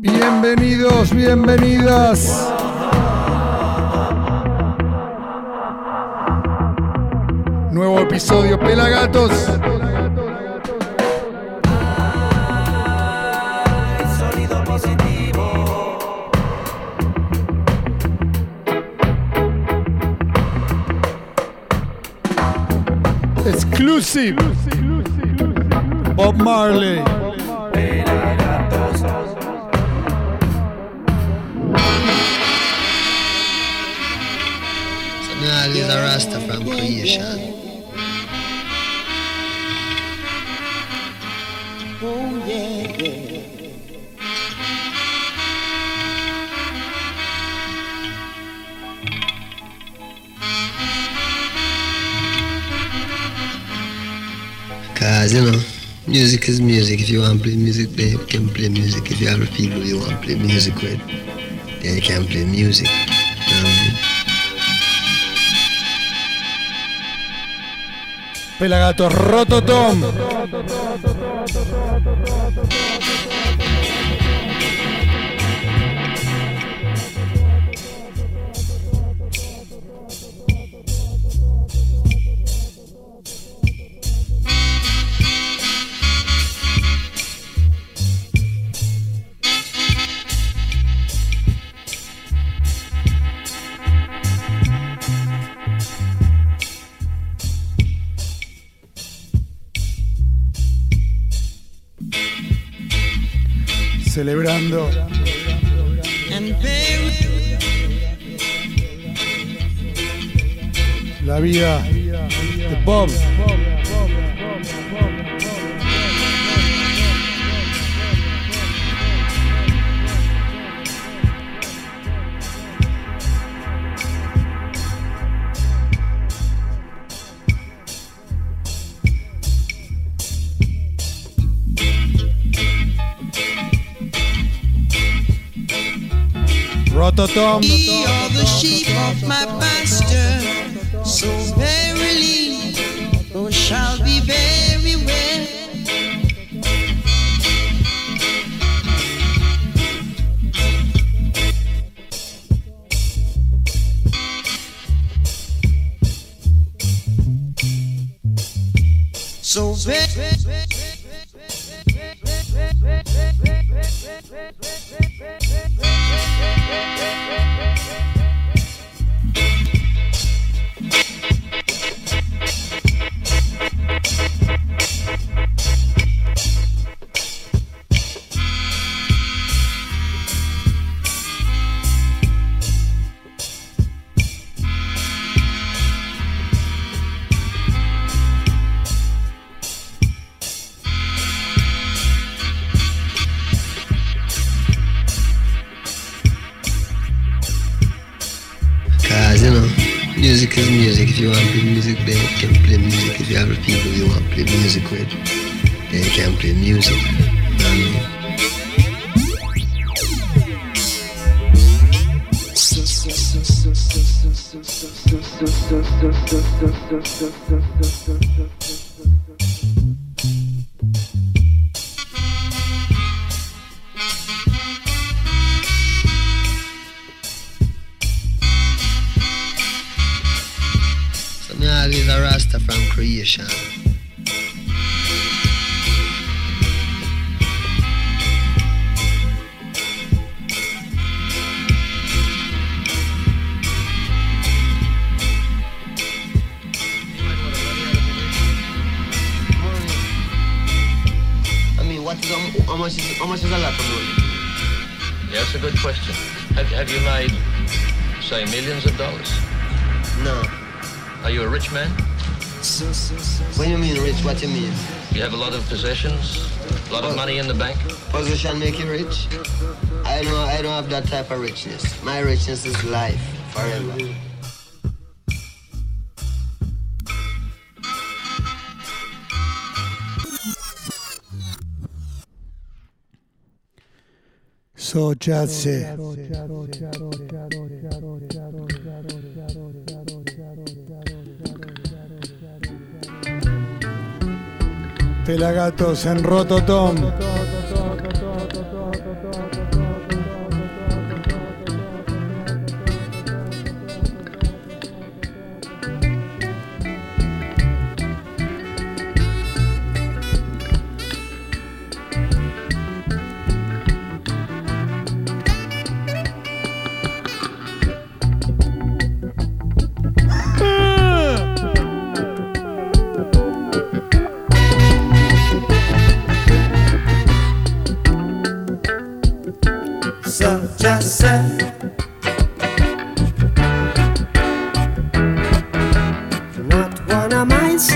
Bienvenidos, bienvenidas. Nuevo episodio Pelagatos. Exclusive. Bob Marley. Me always a Rasta from creation. Cause you know, music is music. If you want to play music, then you can play music. If you have a people you want to play music with, then you can play music. Pelagatos Rototom. De Bob. Rototom. ye are the sheep of my. So verily, a Rasta from creation. I mean, how much is how much is a lot of money? Yes, a good question. Have, have you made, say, millions of dollars? No. Are you a rich man? When you mean rich, what do you mean? You have a lot of possessions, a lot of money in the bank? Position make you rich? I don't I don't have that type of richness. My richness is life forever. So jazzy. Pelagatos en Rototom.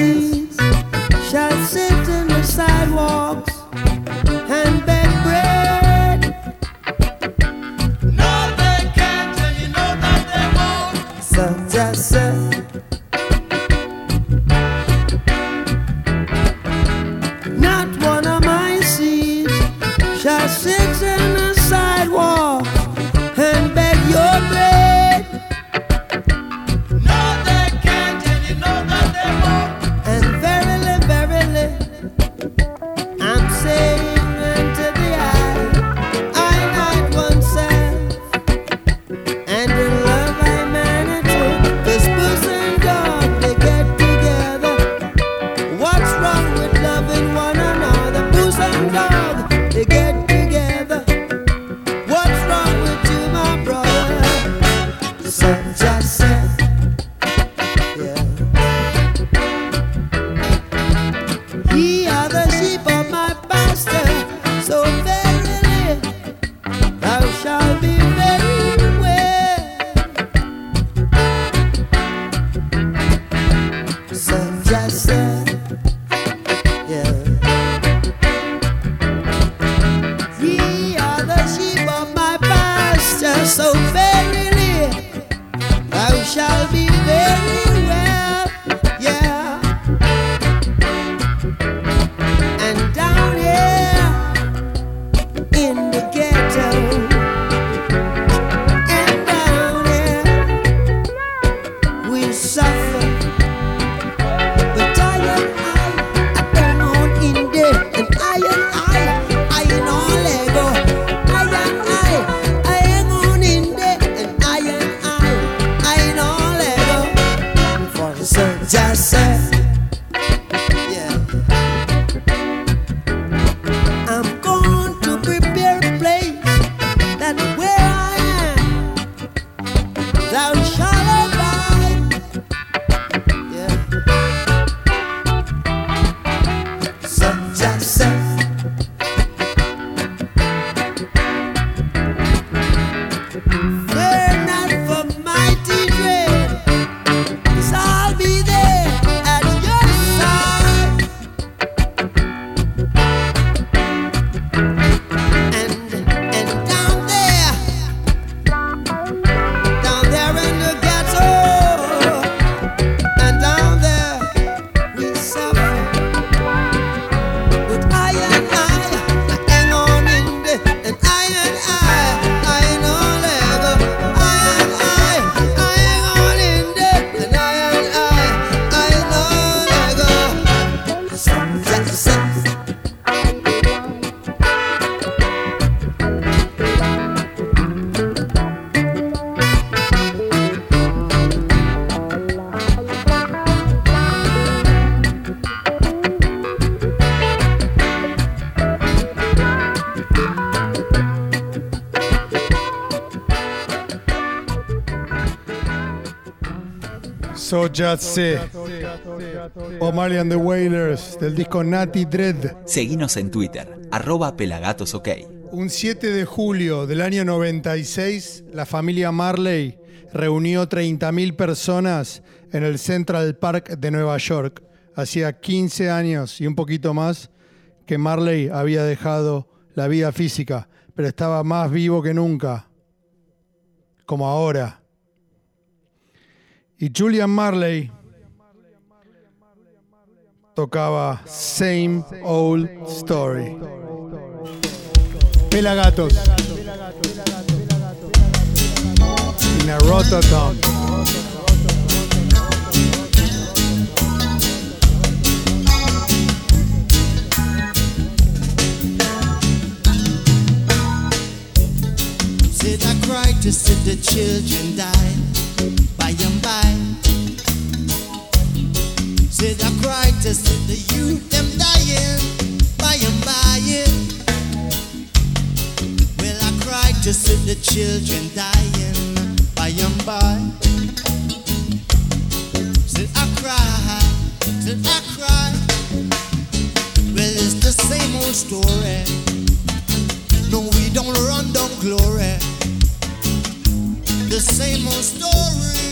My shall sit in the sidewalks So Just Say. Bob Marley and the Wailers del disco Natty Dread. Seguinos en Twitter, arroba pelagatosok. Un 7 de julio del año 96, la familia Marley reunió 30.000 personas en el Central Park de Nueva York. Hacía 15 años y un poquito más que Marley había dejado la vida física, pero estaba más vivo que nunca, como ahora. Y Julian Marley tocaba Same Old Story. Pelagatos. In a Rototom. Said I cried to see the children die by and by. Said I cried to see the youth them dying by and by. Well, I cried to see the children dying by and by. Said I cried, said I cried. Well, it's the same old story. No, we don't run down glory the same old story.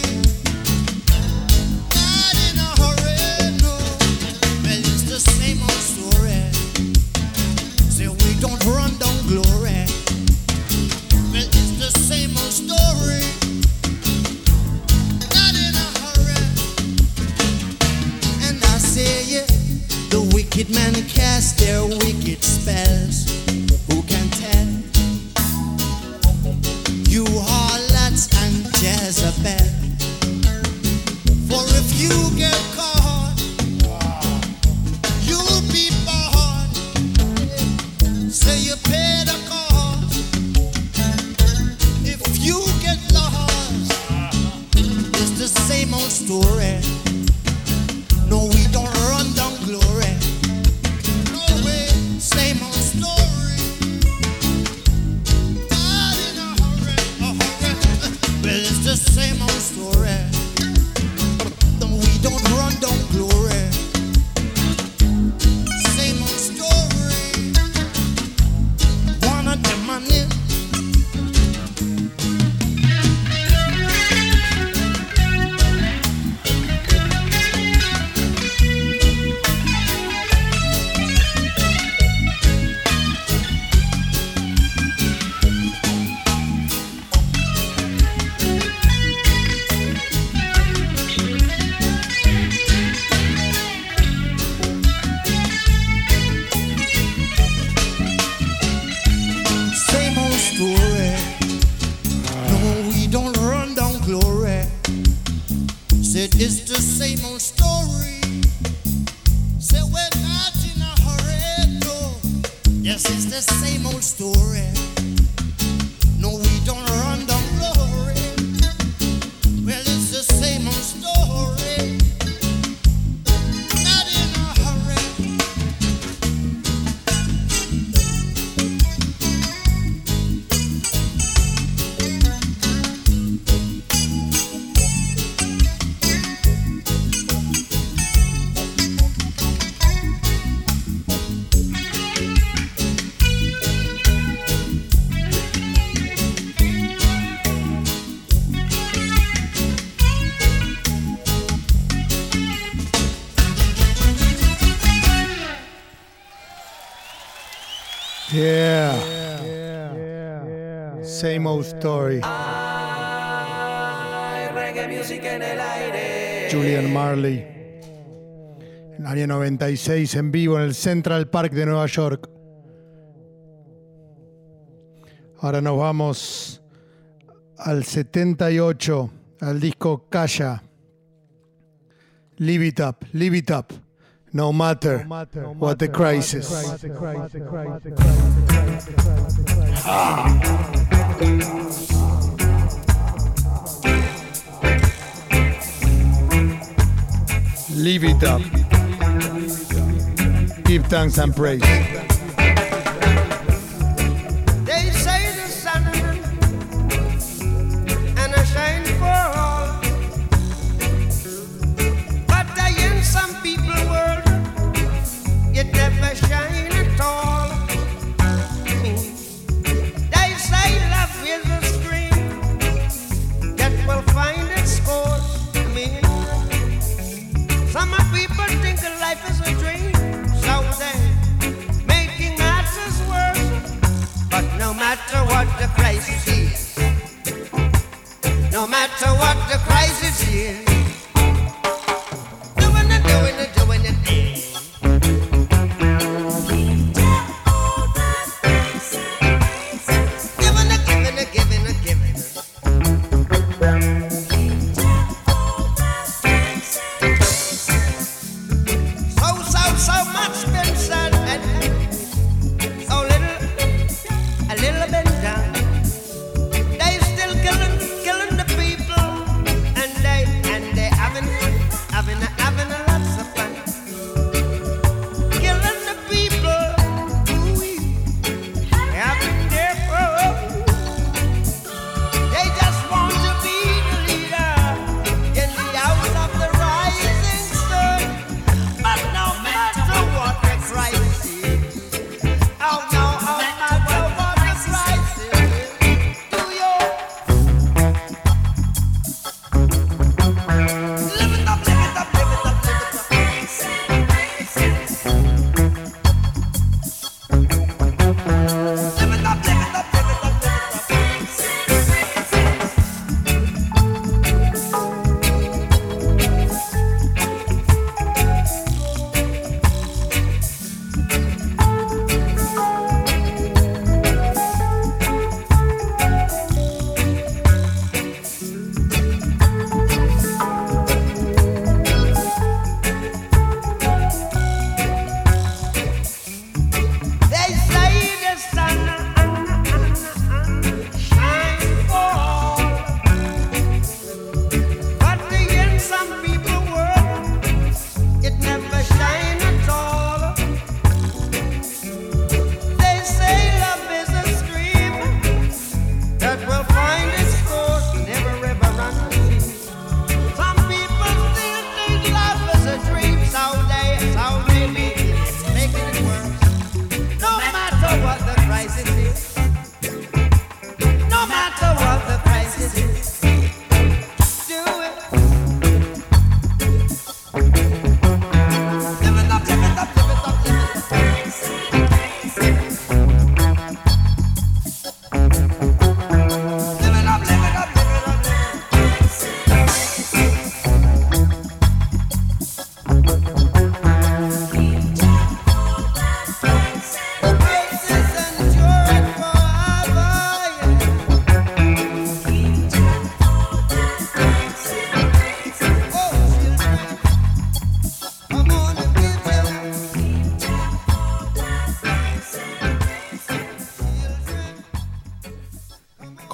Yeah. yeah. yeah. yeah. Same old story. Ay, reggae music en el aire. Julian Marley. En área 96 en vivo en el Central Park de Nueva York. Ahora nos vamos al 78, al disco Calla. Live it up, live it up. no matter what the crisis. Leave it up. Give thanks and praise. No matter what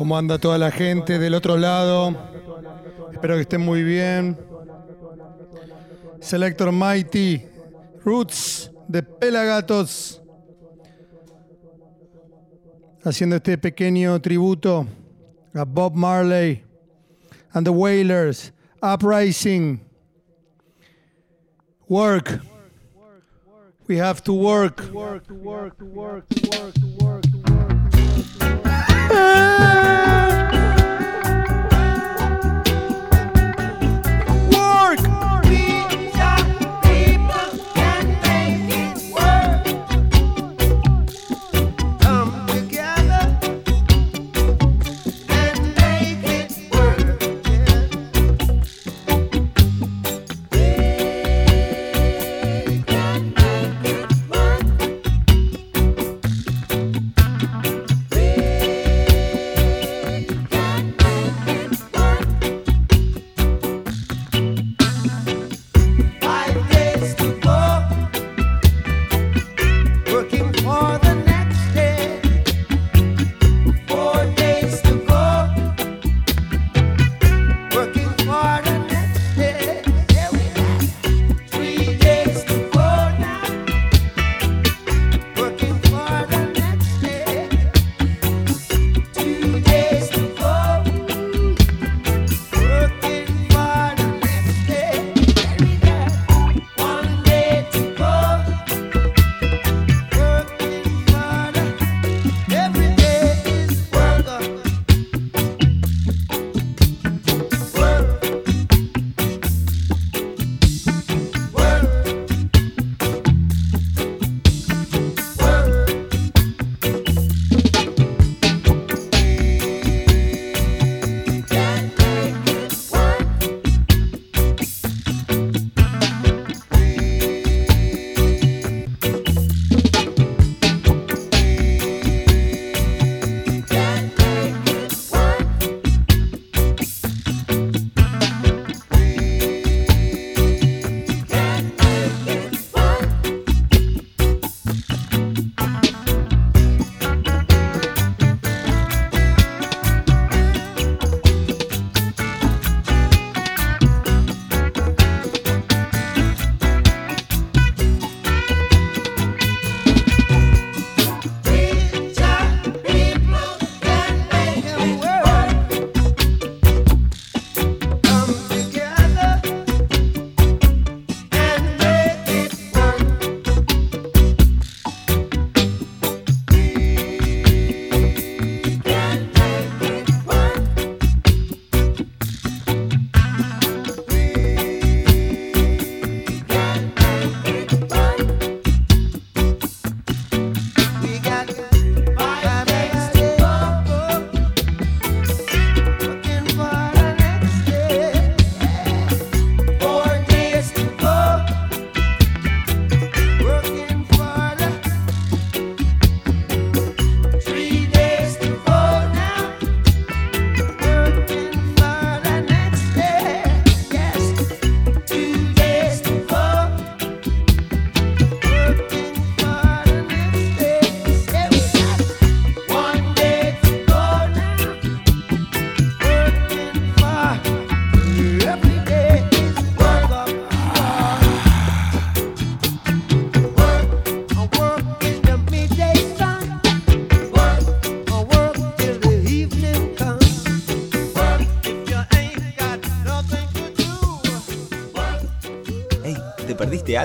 ¿Cómo anda toda la gente del otro lado? Espero que estén muy bien. Selector Mighty, Roots de Pelagatos. Haciendo este pequeño tributo a Bob Marley and the Wailers, Uprising. Work. We have to work. Work.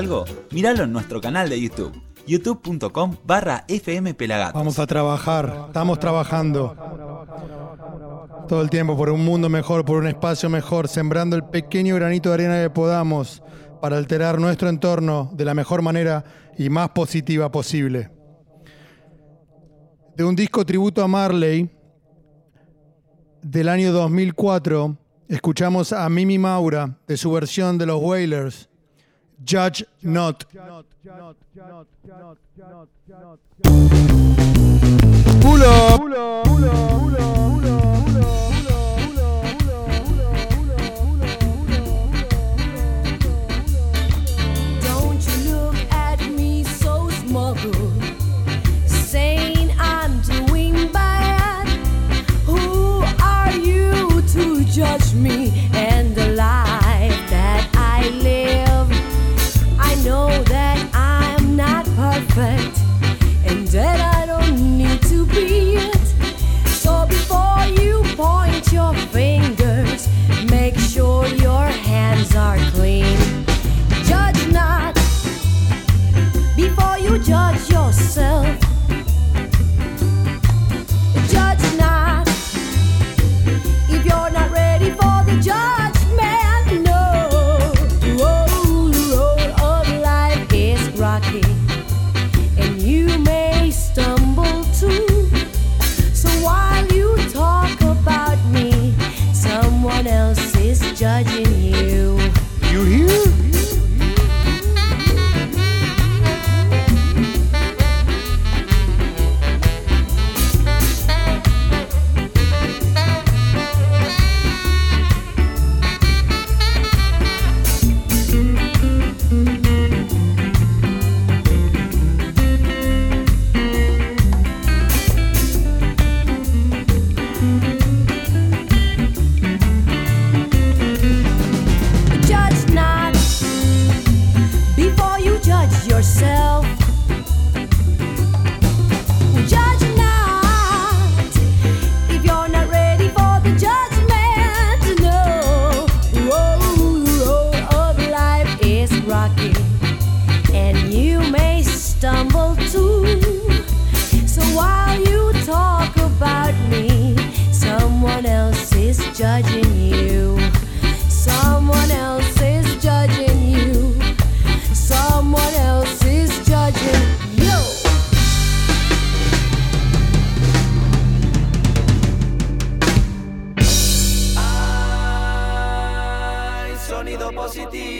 Algo? Míralo en nuestro canal de YouTube, youtube.com barra. Vamos a trabajar, estamos trabajando todo el tiempo por un mundo mejor, por un espacio mejor, sembrando el pequeño granito de arena que podamos para alterar nuestro entorno de la mejor manera y más positiva posible. De un disco tributo a Marley del año 2004, escuchamos a Mimi Maura de su versión de los Wailers, Judge not. Pull up. Pull up. Pull up. Pull up. Pull up.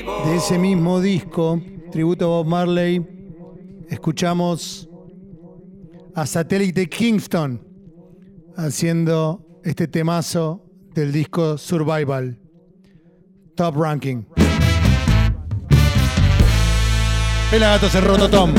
De ese mismo disco, tributo a Bob Marley, escuchamos a Satélite Kingston haciendo este temazo del disco Survival, Top Ranking. El gato se roto Tom.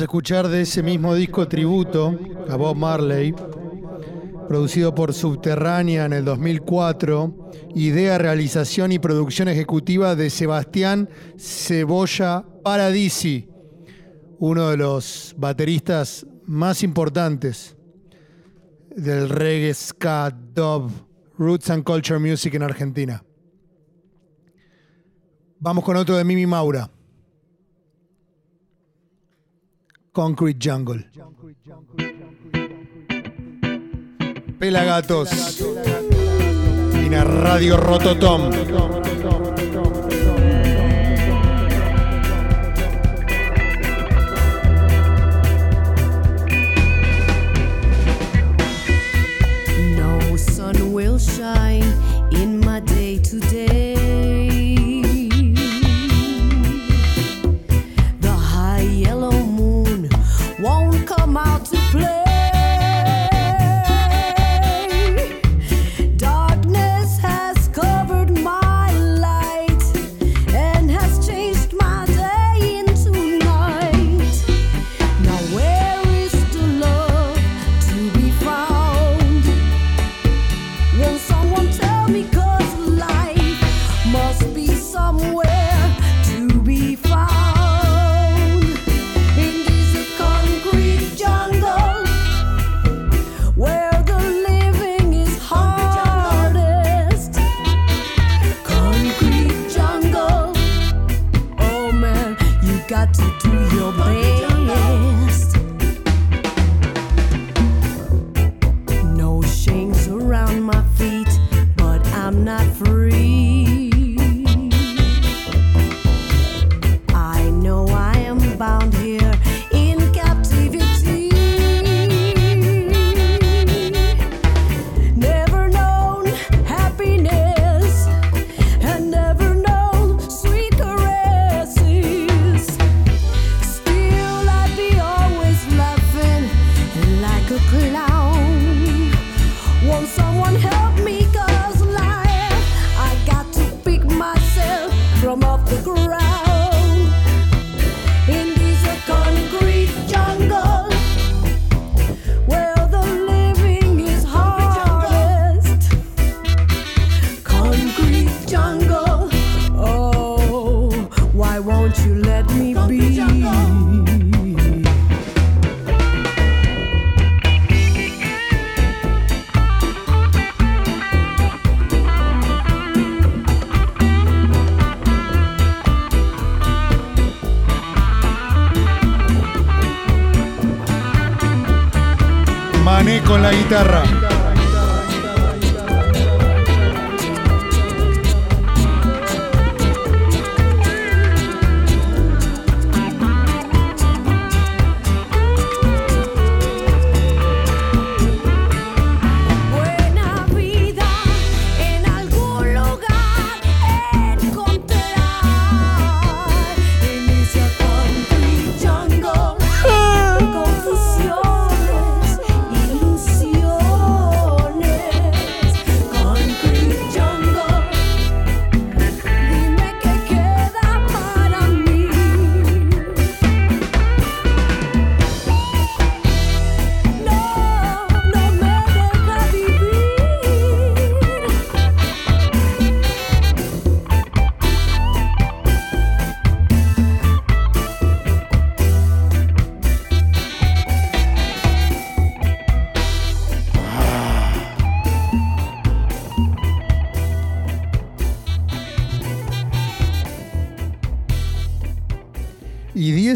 escuchar de ese mismo disco tributo a Bob Marley, producido por Subterránea en el 2004, idea, realización y producción ejecutiva de Sebastián Cebolla Paradisi, uno de los bateristas más importantes del reggae, ska, dub, roots and culture music en Argentina. Vamos con otro de Mimi Maura. Concrete Jungle. Pelagatos. Y na Radio Rototom. No sun will shine in my day to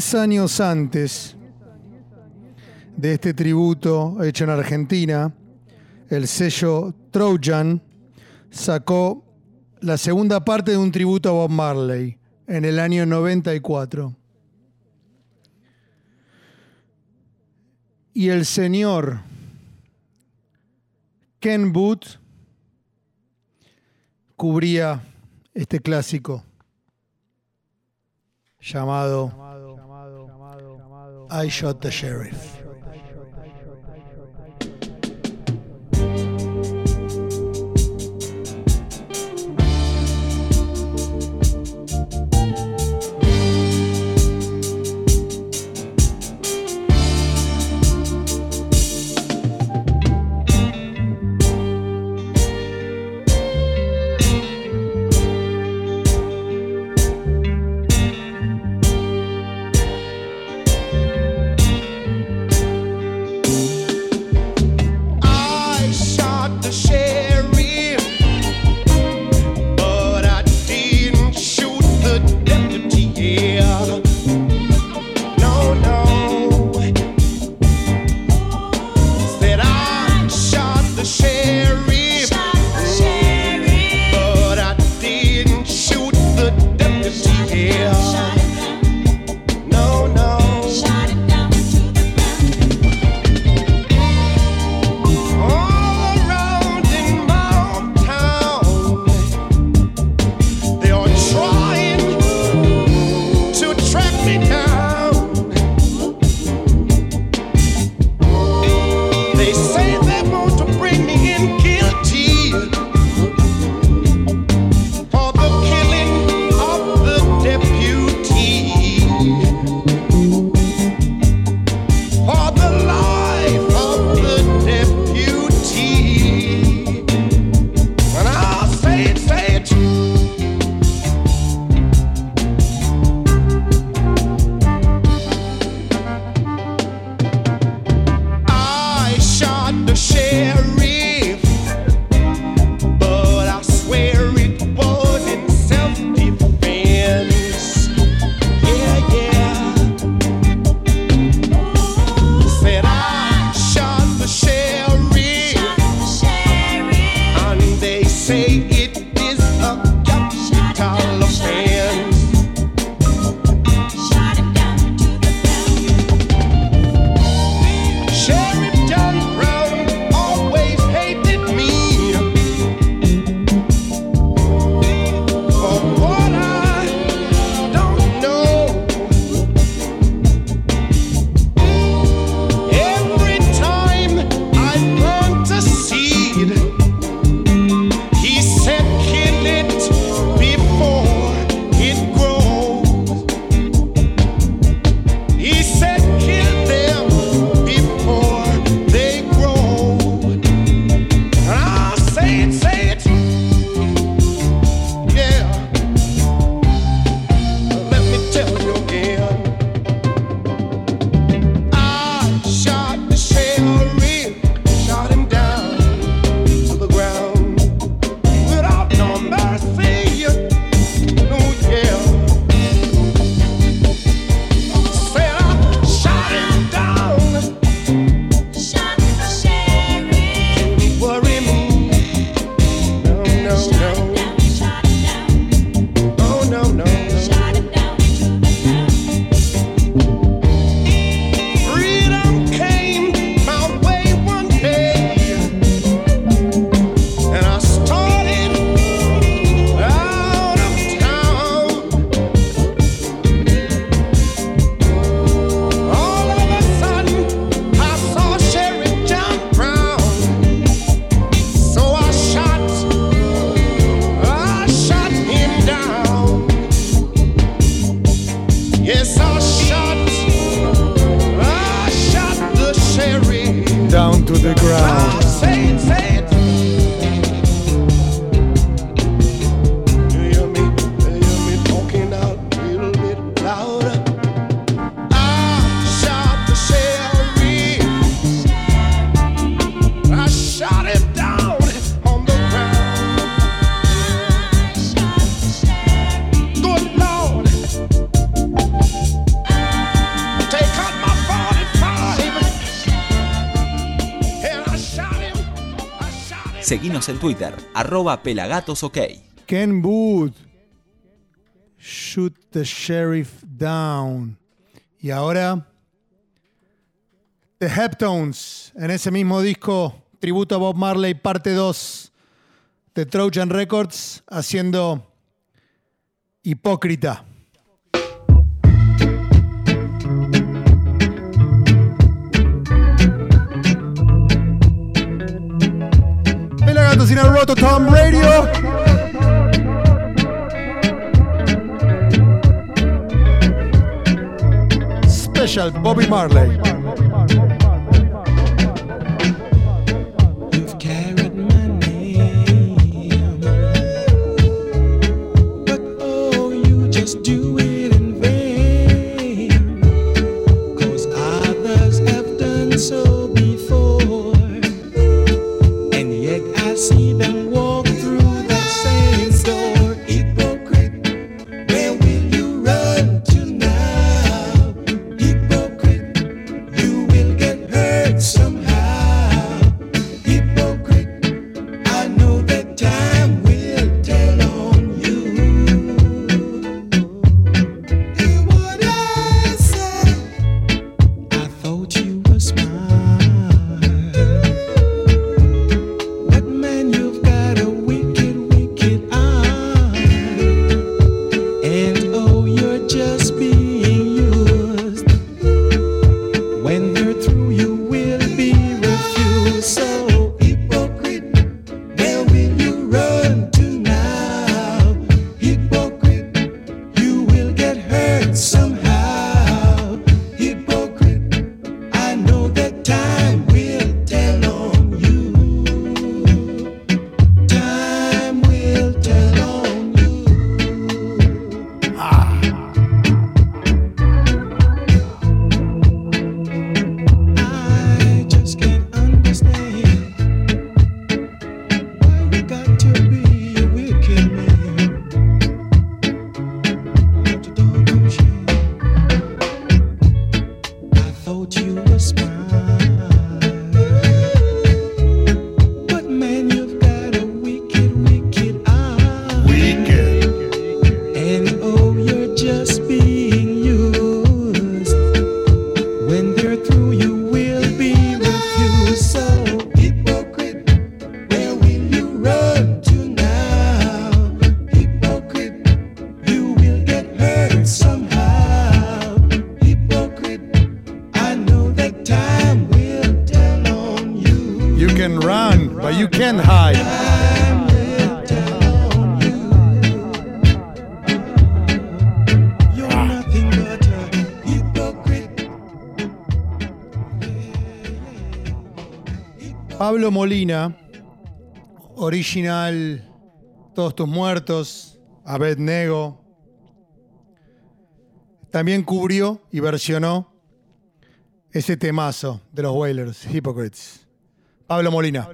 10 años antes de este tributo hecho en Argentina, el sello Trojan sacó la segunda parte de un tributo a Bob Marley en el año 94. Y el señor Ken Booth cubría este clásico llamado I Shot the Sheriff. En Twitter, arroba pelagatosok. Ken Wood, shoot the sheriff down. Y ahora, The Heptones, en ese mismo disco, tributo a Bob Marley, parte 2 de Trojan Records, haciendo Hipócrita. Magazine on Rototom Radio. special Bobby Marley. Bobby Marley. Pablo Molina, original Todos tus muertos, Abednego, también cubrió y versionó ese temazo de los Wailers, Hypocrites. Pablo Molina.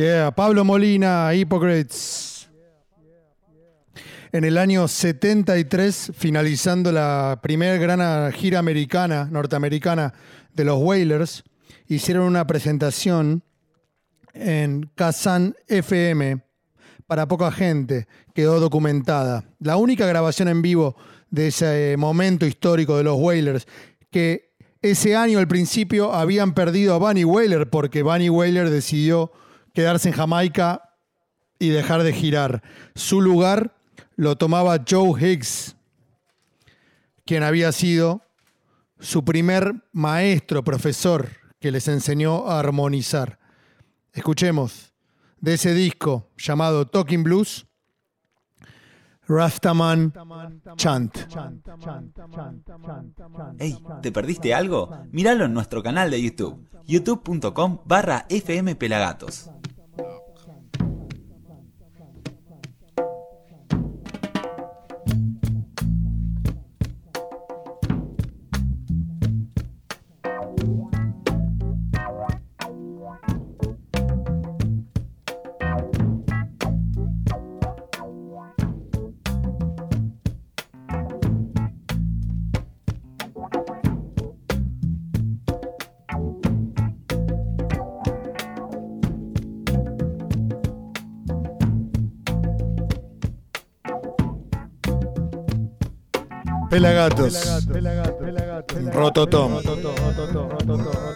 Yeah, Pablo Molina, Hypocrites. En el año 73, finalizando la primera gran gira americana, norteamericana de los Wailers, hicieron una presentación en Kazan FM para poca gente, quedó documentada. La única grabación en vivo de ese momento histórico de los Wailers, que ese año al principio habían perdido a Bunny Wailer porque Bunny Wailer decidió quedarse en Jamaica y dejar de girar. Su lugar lo tomaba Joe Higgs, quien había sido su primer maestro, profesor, que les enseñó a armonizar. Escuchemos de ese disco llamado Talking Blues, Rastaman Chant. Ey, ¿te perdiste algo? Míralo en nuestro canal de YouTube, youtube.com barra fmpelagatos. Pelagatos. Rototom. Babylon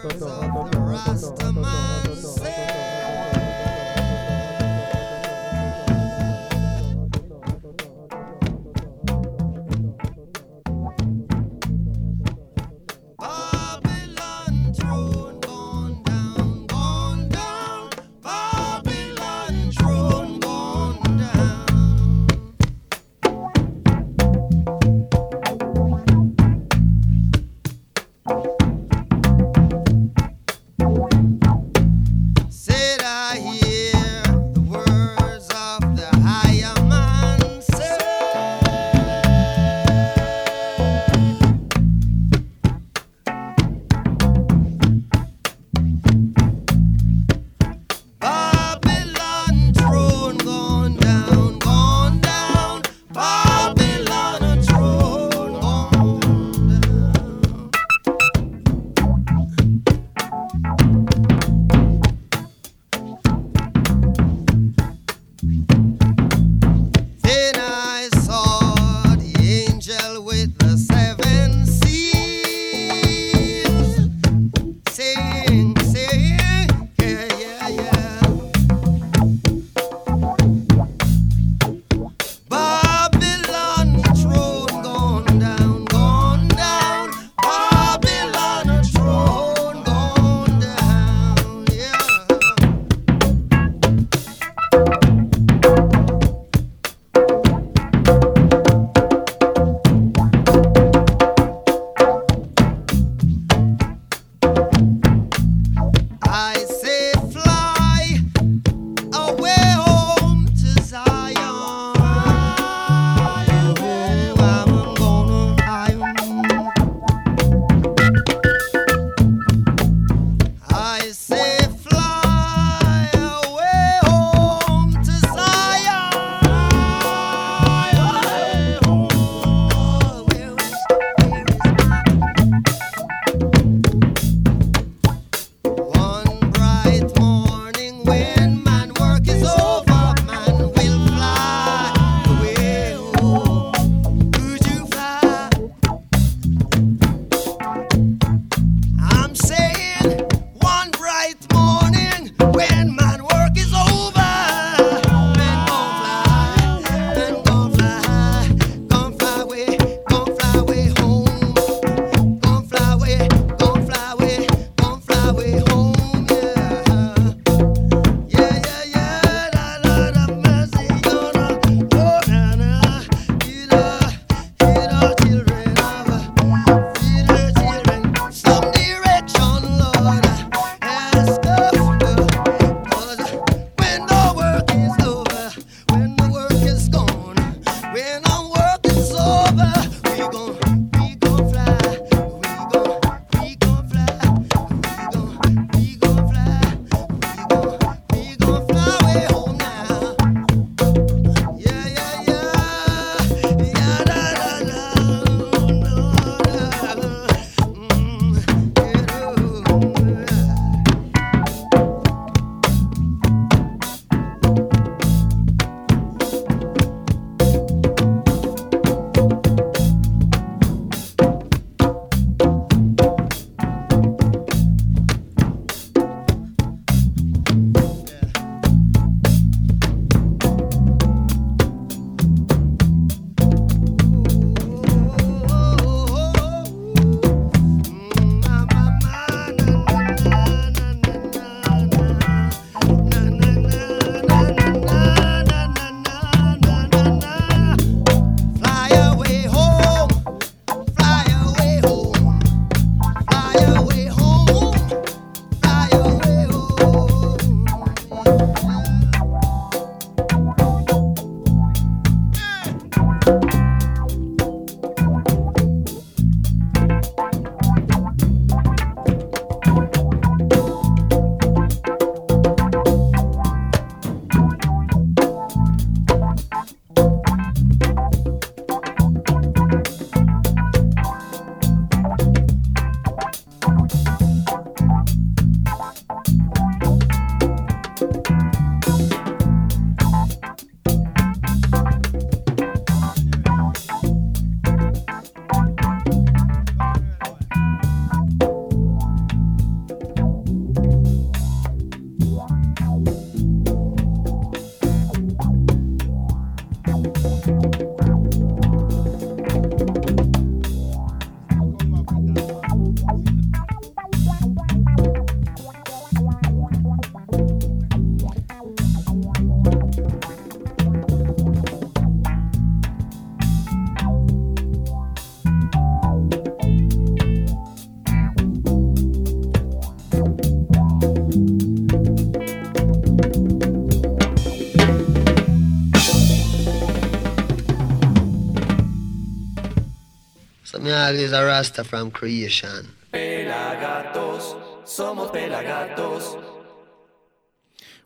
Nag is from creation. Pelagatos, somos pelagatos.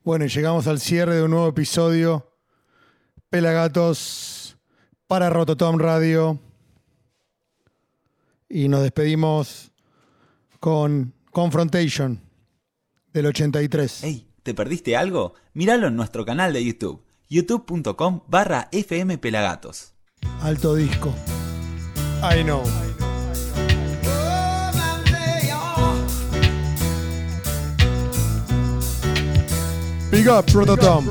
Bueno, y llegamos al cierre de un nuevo episodio. Pelagatos para Rototom Radio. Y nos despedimos con Confrontation del 83. Hey, ¿te perdiste algo? Míralo en nuestro canal de YouTube, youtube.com barra fmpelagatos. Alto disco. I know. Big up, Brother Dom.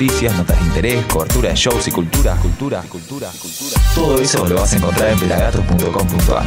noticias, notas de interés, cobertura de shows y cultura, cultura, cultura, cultura. Todo eso lo vas a encontrar en pelagatos.com.ar.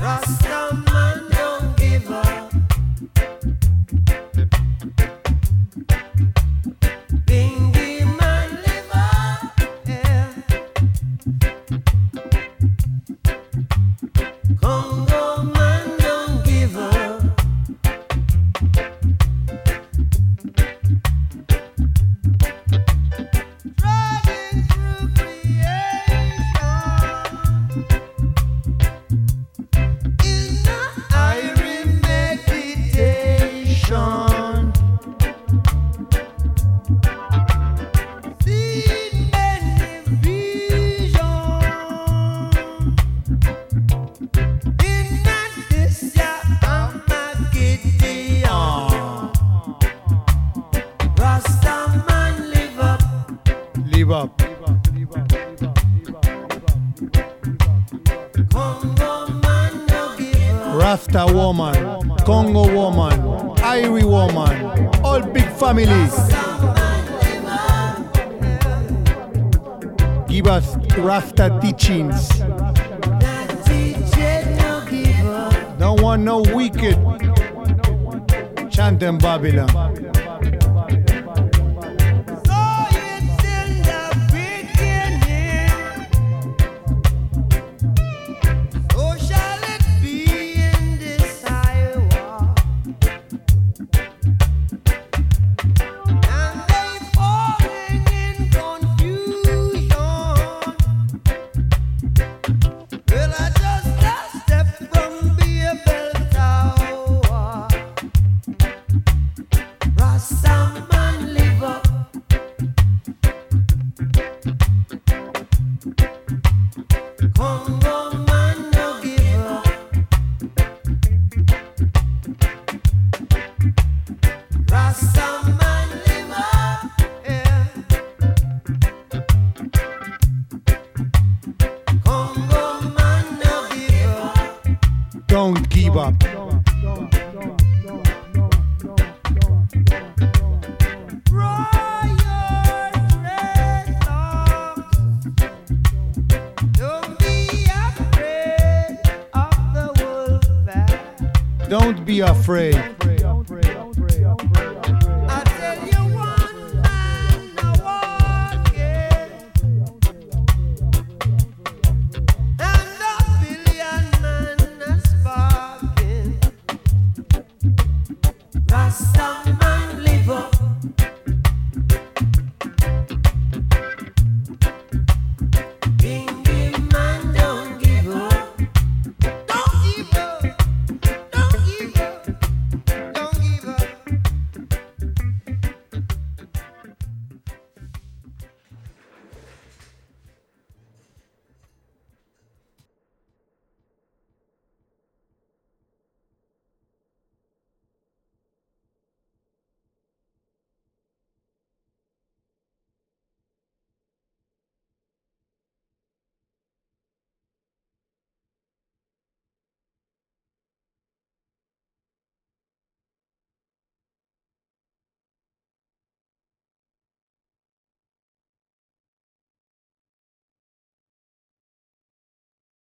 Rasta Rasta